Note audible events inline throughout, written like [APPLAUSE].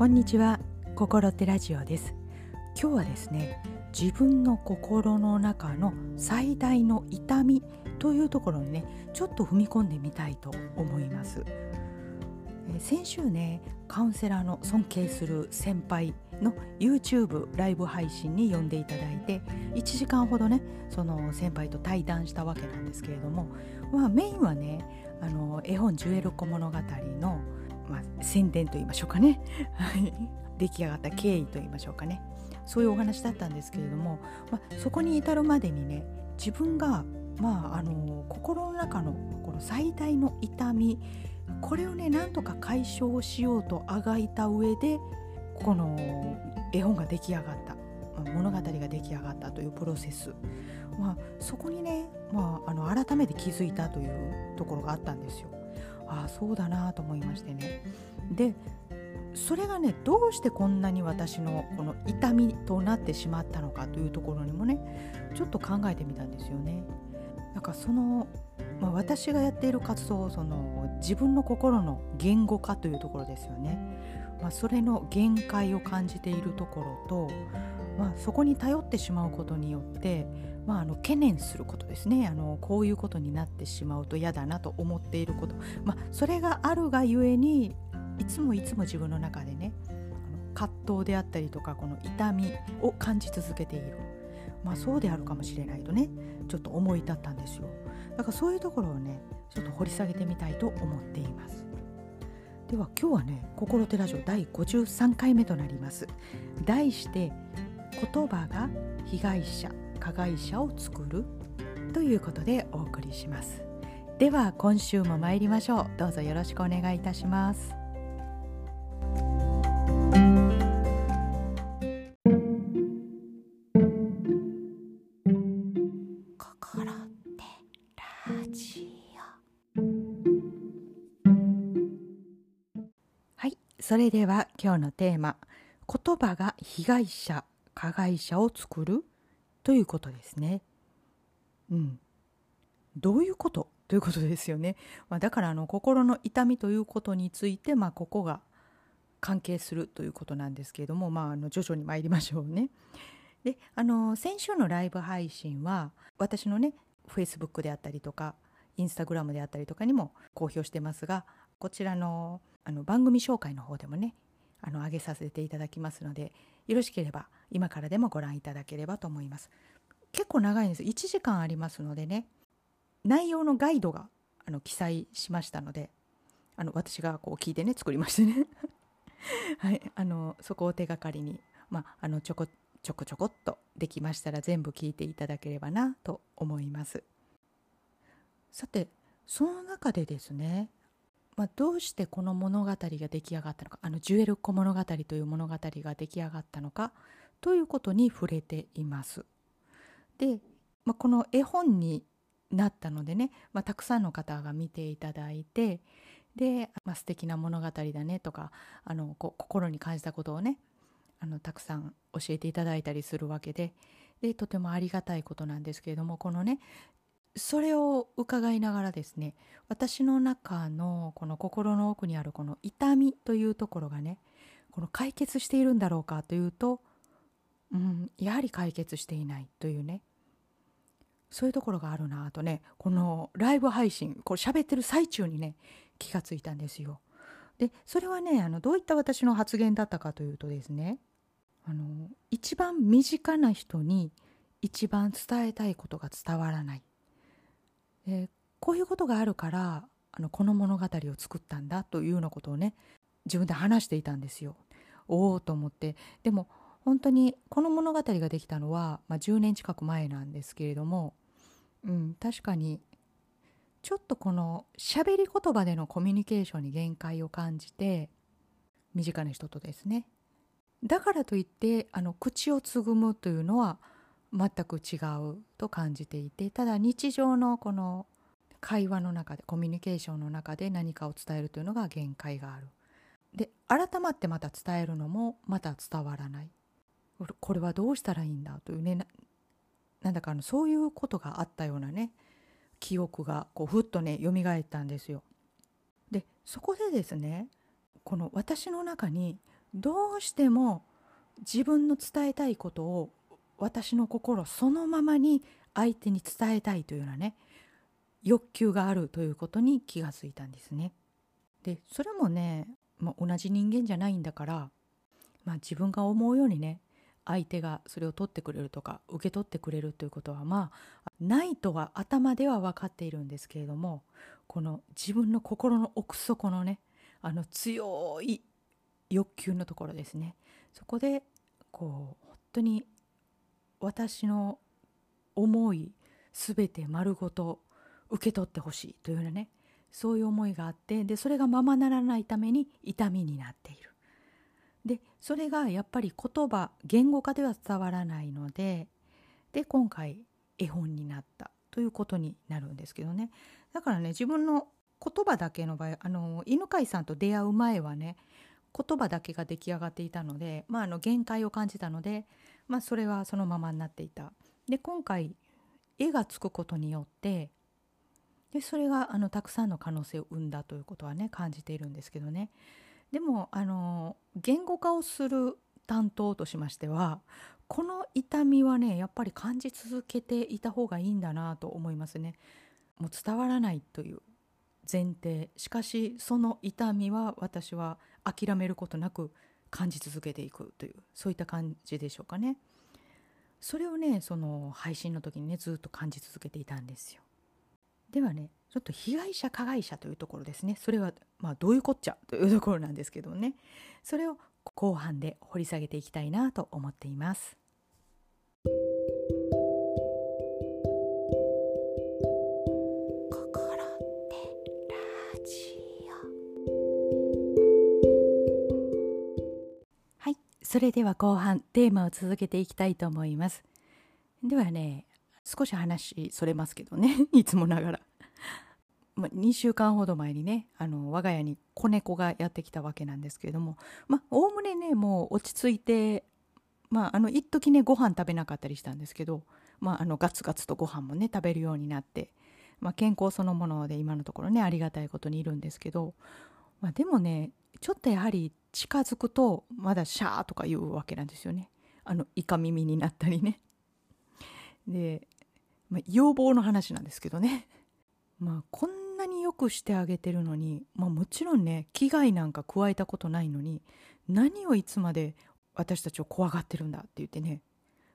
こんにちは。心ってラジオです。今日はですね自分の心の中の最大の痛みというところにねちょっと踏み込んでみたいと思います。先週ねカウンセラーの尊敬する先輩の YouTube ライブ配信に呼んでいただいて1時間ほどねその先輩と対談したわけなんですけれども、まあ、メインはねあの絵本「ジュエルコ物語の」まあ、宣伝といいましょうかね。[LAUGHS] 出来上がった経緯といいましょうかね。そういうお話だったんですけれども、まあ、そこに至るまでにね自分が、まあ、あの心の中のこの最大の痛みこれをねなんとか解消しようとあがいた上でこの絵本が出来上がった。物語が出来上がったというプロセス、まあ、そこにね、まあ、あの改めて気づいたというところがあったんですよ。ああそうだなと思いましてね。でそれがねどうしてこんなに私のこの痛みとなってしまったのかというところにもねちょっと考えてみたんですよね。なんかその、まあ、私がやっている活動その自分の心の言語化というところですよね。まあ、それの限界を感じているところと、まあ、そこに頼ってしまうことによって、まあ、あの懸念することですね。あのこういうことになってしまうと嫌だなと思っていること、まあ、それがあるがゆえにいつもいつも自分の中でね葛藤であったりとかこの痛みを感じ続けている、まあ、そうであるかもしれないとねちょっと思い立ったんですよ。だからそういうところをねちょっと掘り下げてみたいと思っています。では今日はね「心手ラジオ」第53回目となります。題して「言葉が被害者。加害者を作る」ということでお送りします。では今週も参りましょう。どうぞよろしくお願いいたします。それでは今日のテーマ「言葉が被害者加害者を作る」ということですね。うん、どういうこと？ということですよね。まあ、だからあの心の痛みということについて、まあ、ここが関係するということなんですけれども、まあ、あの徐々に参りましょうね。であの先週のライブ配信は私のね Facebook であったりとかインスタグラムであったりとかにも公表してますがこちらのあの番組紹介の方でもねあの上げさせていただきますのでよろしければ今からでもご覧いただければと思います。結構長いんです。1時間ありますのでね内容のガイドがあの記載しましたのであの私がこう聞いてね作りましてね。[LAUGHS] はい。あのそこを手がかりにまああのちょこちょこちょこっとできましたら全部聞いていただければなと思います。さてその中でですねまあ、どうしてこの物語が出来上がったのかあのジュエル小物語という物語が出来上がったのかということに触れています。で、まあ、この絵本になったのでね、まあ、たくさんの方が見ていただいてで、まあ、素敵な物語だねとかあのこ心に感じたことをねあのたくさん教えていただいたりするわけででとてもありがたいことなんですけれどもこのねそれを伺いながらですね私の中のこの心の奥にあるこの痛みというところがねこの解決しているんだろうかというと、うん、やはり解決していないというねそういうところがあるなあとねこのライブ配信これ喋ってる最中にね気がついたんですよ。でそれはねあのどういった私の発言だったかというとですねあの一番身近な人に一番伝えたいことが伝わらないこういうことがあるからあのこの物語を作ったんだというようなことをね自分で話していたんですよ。おおと思ってでも本当にこの物語ができたのは、まあ、10年近く前なんですけれども、うん、確かにちょっとこの喋り言葉でのコミュニケーションに限界を感じて身近な人とですねだからといってあの口をつぐむというのは全く違うと感じていてただ日常のこの会話の中でコミュニケーションの中で何かを伝えるというのが限界がある。で改まってまた伝えるのもまた伝わらない。これはどうしたらいいんだというねなんだかそういうことがあったようなね記憶がこうふっとね蘇ったんですよ。でそこでですねこの私の中にどうしても自分の伝えたいことを私の心そのままに相手に伝えたいというようなね欲求があるということに気がついたんですね。でそれもね、まあ、同じ人間じゃないんだから、まあ、自分が思うようにね相手がそれを取ってくれるとか受け取ってくれるということはまあないとは頭では分かっているんですけれどもこの自分の心の奥底のねあの強い欲求のところですねそこでこう本当に私の思い全て丸ごと受け取ってほしいというようなねそういう思いがあってでそれがままならないために痛みになっている。でそれがやっぱり言葉言語化では伝わらないのでで今回絵本になったということになるんですけどねだからね自分の言葉だけの場合あの犬飼さんと出会う前はね言葉だけが出来上がっていたので、まあ、あの限界を感じたので、まあ、それはそのままになっていた。で今回絵がつくことによってでそれがあのたくさんの可能性を生んだということはね感じているんですけどねでもあの言語化をする担当としましてはこの痛みはねやっぱり感じ続けていた方がいいんだなと思いますね。もう伝わらないという前提しかしその痛みは私は諦めることなく感じ続けていくというそういった感じでしょうかね。それをねその配信の時にねずっと感じ続けていたんですよ。ではねちょっと被害者加害者というところですねそれはまあどういうこっちゃというところなんですけどねそれを後半で掘り下げていきたいなと思っています。それでは後半テーマを続けていきたいと思います。ではね少し話それますけどね。[LAUGHS] いつもながら。ま2週間ほど前にねあの我が家に子猫がやってきたわけなんですけれども。まおおむねねもう落ち着いてまああの一時ねご飯食べなかったりしたんですけど、まあ、あのガツガツとご飯もね食べるようになって、まあ、健康そのもので今のところねありがたいことにいるんですけど、まあ、でもねちょっとやはり近づくとまだシャーとか言うわけなんですよねあのイカ耳になったりね [LAUGHS] でまあ、要望の話なんですけどね。[LAUGHS] まあこんなによくしてあげてるのに、まあ、もちろんね危害なんか加えたことないのに何をいつまで私たちを怖がってるんだって言ってね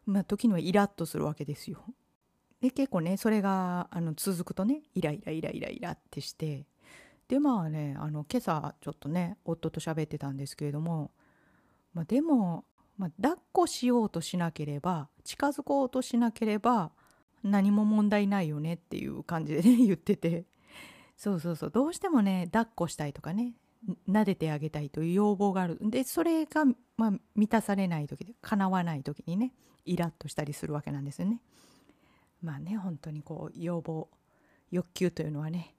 まあ時にはイラッとするわけですよ。で結構ねそれがあの続くとねイライライライライラってしてでまあねあの今朝ちょっとね夫と喋ってたんですけれども、まあ、でも、まあ、抱っこしようとしなければ近づこうとしなければ何も問題ないよねっていう感じでね [LAUGHS] 言ってて。そうそうそう。どうしてもね抱っこしたいとかね撫でてあげたいという要望がある。でそれが、まあ、満たされない時で叶わない時にねイラッとしたりするわけなんですよね。まあね本当にこう要望欲求というのはね、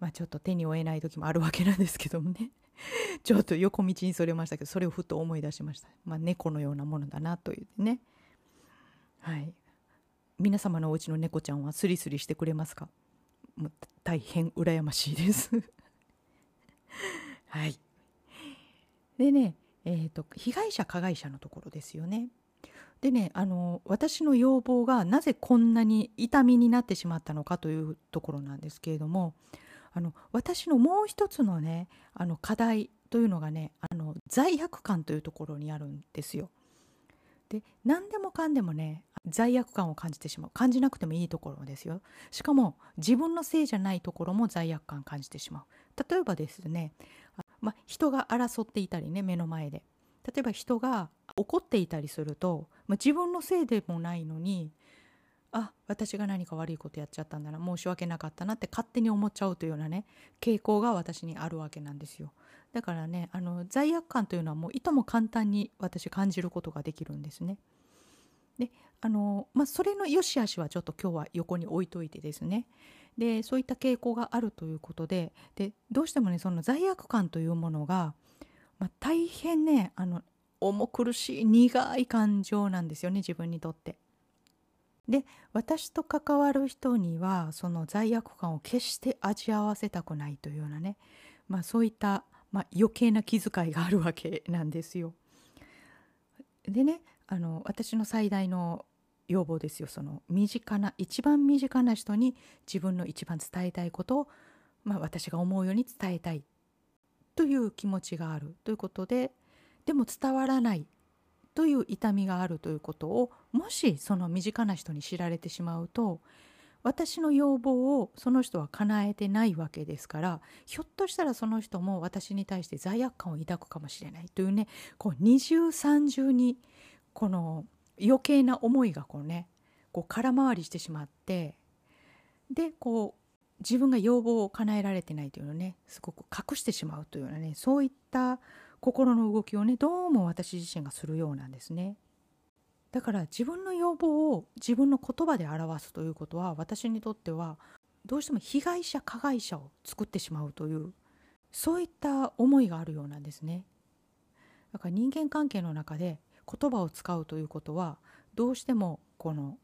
まあ、ちょっと手に負えない時もあるわけなんですけどもね。[LAUGHS] ちょっと横道にそれましたけどそれをふと思い出しました。まあ、猫のようなものだなというね。はい。皆様のお家の猫ちゃんはスリスリしてくれますか？もう大変羨ましいです。[LAUGHS] はい。でねえーと、被害者加害者のところですよね。でねあの私の要望がなぜこんなに痛みになってしまったのかというところなんですけれどもあの私のもう一つのねあの課題というのがねあの罪悪感というところにあるんですよ。で何でもかんでもね罪悪感を感じてしまう。感じなくてもいいところですよ。しかも自分のせいじゃないところも罪悪感感じてしまう。例えばですねま人が争っていたりね目の前で。例えば人が怒っていたりすると、ま自分のせいでもないのにあ私が何か悪いことやっちゃったんだな申し訳なかったなって勝手に思っちゃうというようなね傾向が私にあるわけなんですよだからねあの罪悪感というのはもういとも簡単に私感じることができるんですね。であのまあ、それの良し悪しはちょっと今日は横に置いといてですねでそういった傾向があるということででどうしてもねその罪悪感というものが、まあ、大変ねあの重苦しい苦い感情なんですよね自分にとって。で私と関わる人にはその罪悪感を決して味わわせたくないというようなね、まあ、そういったまあ、余計な気遣いがあるわけなんですよ。でねあの私の最大の要望ですよその身近な一番身近な人に自分の一番伝えたいことを、まあ、私が思うように伝えたいという気持ちがあるということででも伝わらないという痛みがあるということをもしその身近な人に知られてしまうと私の要望をその人は叶えてないわけですからひょっとしたらその人も私に対して罪悪感を抱くかもしれないというねこう二重三重にこの余計な思いがこうねこう空回りしてしまってでこう自分が要望を叶えられてないというのをねすごく隠してしまうというようなねそういった心の動きをねどうも私自身がするようなんですね。だから自分の要望を自分の言葉で表すということは私にとってはどうしても被害者加害者を作ってしまうというそういった思いがあるようなんですね。だから人間関係の中で言葉を使うということはどうしてもこの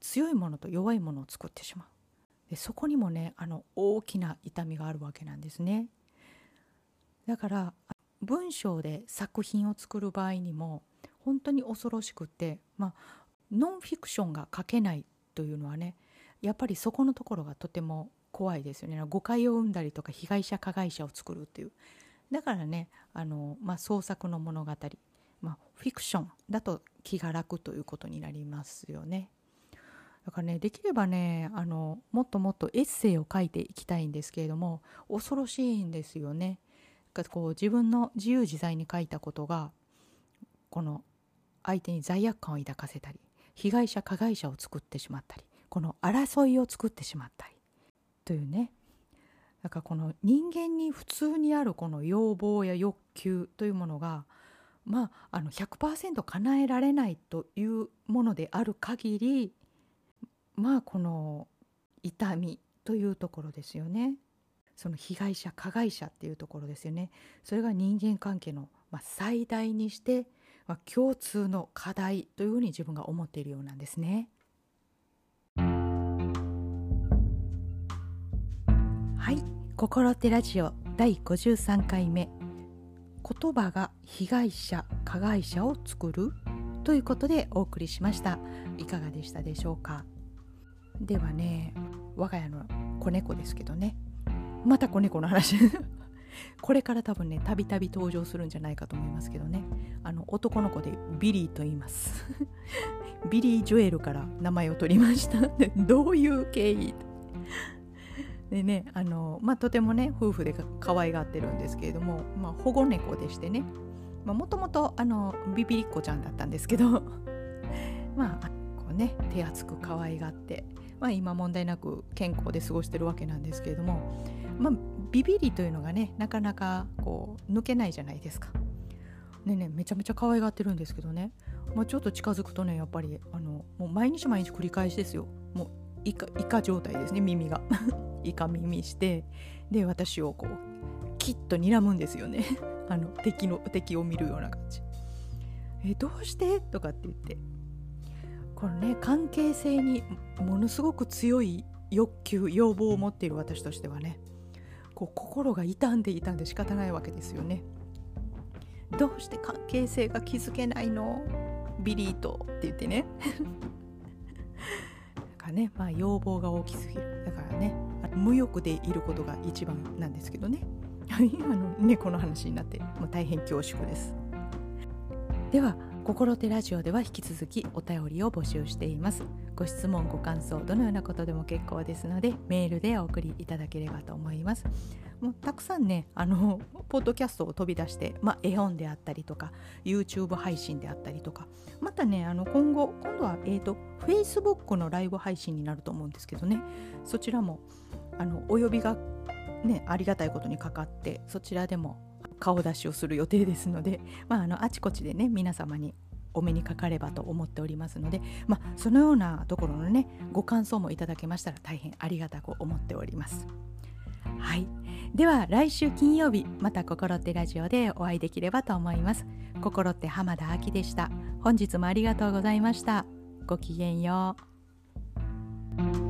強いものと弱いものを作ってしまう。でそこにもねあの大きな痛みがあるわけなんですね。だから文章で作品を作る場合にも本当に恐ろしくてまあノンフィクションが書けないというのはねやっぱりそこのところがとても怖いですよね。誤解を生んだりとか被害者加害者を作るっていう。だからねあの、まあ、創作の物語、まあ、フィクションだと気が楽ということになりますよね。だからねできればねあのもっともっとエッセイを書いていきたいんですけれども恐ろしいんですよね。こう自分の自由自在に書いたことがこの相手に罪悪感を抱かせたり被害者加害者を作ってしまったりこの争いを作ってしまったりというねだかこの人間に普通にあるこの要望や欲求というものがまああの100%叶えられないというものである限りまあこの痛みというところですよね。その被害者加害者っていうところですよね。それが人間関係の、まあ、最大にして、まあ、共通の課題というふうに自分が思っているようなんですね。はい「心ってラジオ」第53回目「言葉が被害者加害者を作る」ということでお送りしました。いかがでしたでしょうか？ではね我が家の子猫ですけどね。また子猫の話。[LAUGHS] これから多分ねたびたび登場するんじゃないかと思いますけどね。あの男の子でビリーと言います。[LAUGHS] ビリー・ジョエルから名前を取りました。[LAUGHS] どういう経緯？でねあの、まあ、とてもね夫婦で可愛がってるんですけれども、まあ、保護猫でしてね。もともとビビリっ子ちゃんだったんですけど。まあこうね手厚く可愛がって、まあ、今問題なく健康で過ごしてるわけなんですけれども。まあ、ビビりというのがねなかなかこう抜けないじゃないですか。ねねめちゃめちゃ可愛がってるんですけどね、まあ、ちょっと近づくとねやっぱりあのもう毎日毎日繰り返しですよ。もうイカイカ状態ですね耳が。[LAUGHS] イカ耳して。で私をこうキッと睨むんですよね。[LAUGHS] あの敵の敵を見るような感じ。えどうして？とかって言って。このね関係性にものすごく強い欲求要望を持っている私としてはね。こう心が傷んで傷んで仕方ないわけですよね。どうして関係性が築けないの？ビリーとって言ってね。[LAUGHS] だからね、まあ、要望が大きすぎる。だからね、無欲でいることが一番なんですけどね。[LAUGHS] あの猫の話になってもう大変恐縮です。では心手ラジオでは引き続きお便りを募集しています。ご質問ご感想どのようなことでも結構ですのでメールでお送りいただければと思います。もうたくさんねあのポッドキャストを飛び出して、まあ、絵本であったりとか YouTube 配信であったりとかまたねあの今後今度は、えーと、Facebook のライブ配信になると思うんですけどね。そちらもあのお呼びがねありがたいことにかかってそちらでも顔出しをする予定ですので、まあ、あのあちこちでね皆様にお目にかかればと思っておりますので、まあ、そのようなところのねご感想もいただけましたら大変ありがたく思っております。はい、では来週金曜日また心ってラジオでお会いできればと思います。心って浜田亜希でした。本日もありがとうございました。ごきげんよう。